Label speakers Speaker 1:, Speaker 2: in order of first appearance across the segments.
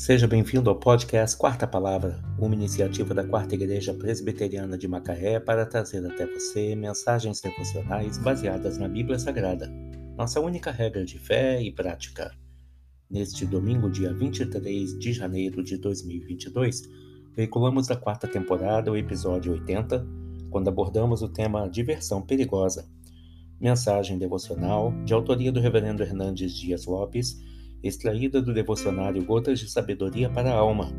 Speaker 1: Seja bem-vindo ao podcast Quarta Palavra, uma iniciativa da Quarta Igreja Presbiteriana de Macaé para trazer até você mensagens devocionais baseadas na Bíblia Sagrada, nossa única regra de fé e prática. Neste domingo, dia 23 de janeiro de 2022, veiculamos da quarta temporada o episódio 80, quando abordamos o tema Diversão Perigosa. Mensagem devocional de autoria do Reverendo Hernandes Dias Lopes extraída do devocionário Gotas de Sabedoria para a Alma,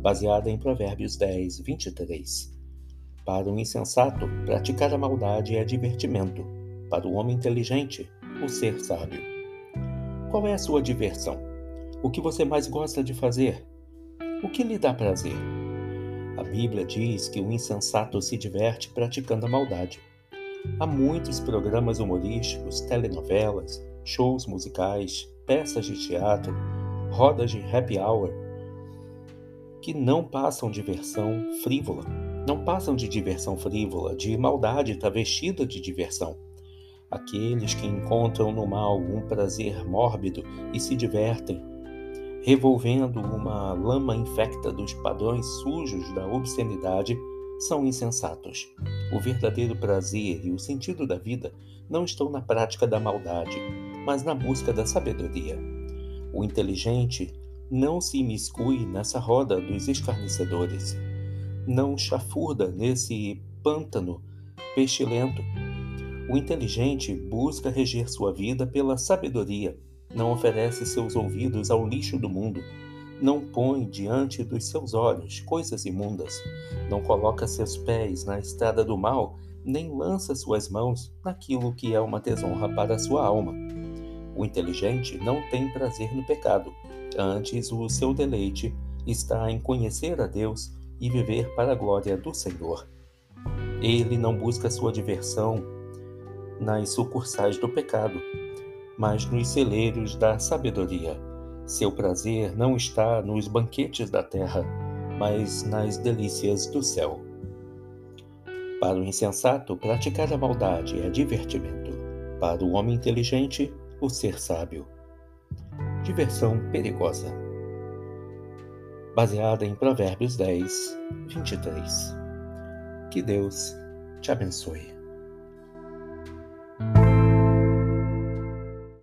Speaker 1: baseada em Provérbios 10, 23. Para o insensato, praticar a maldade é divertimento. Para o homem inteligente, o ser sábio. Qual é a sua diversão? O que você mais gosta de fazer? O que lhe dá prazer? A Bíblia diz que o insensato se diverte praticando a maldade. Há muitos programas humorísticos, telenovelas, shows musicais, peças de teatro, rodas de happy hour, que não passam diversão frívola, não passam de diversão frívola, de maldade travestida de diversão. Aqueles que encontram no mal um prazer mórbido e se divertem, revolvendo uma lama infecta dos padrões sujos da obscenidade, são insensatos. O verdadeiro prazer e o sentido da vida não estão na prática da maldade, mas na busca da sabedoria. O inteligente não se imiscui nessa roda dos escarnecedores, não chafurda nesse pântano pestilento. O inteligente busca reger sua vida pela sabedoria, não oferece seus ouvidos ao lixo do mundo, não põe diante dos seus olhos coisas imundas, não coloca seus pés na estrada do mal, nem lança suas mãos naquilo que é uma desonra para sua alma. O inteligente não tem prazer no pecado, antes o seu deleite está em conhecer a Deus e viver para a glória do Senhor. Ele não busca sua diversão nas sucursais do pecado, mas nos celeiros da sabedoria. Seu prazer não está nos banquetes da terra, mas nas delícias do céu. Para o insensato, praticar a maldade é divertimento. Para o homem inteligente, o ser sábio. Diversão perigosa. Baseada em Provérbios 10, 23. Que Deus te abençoe.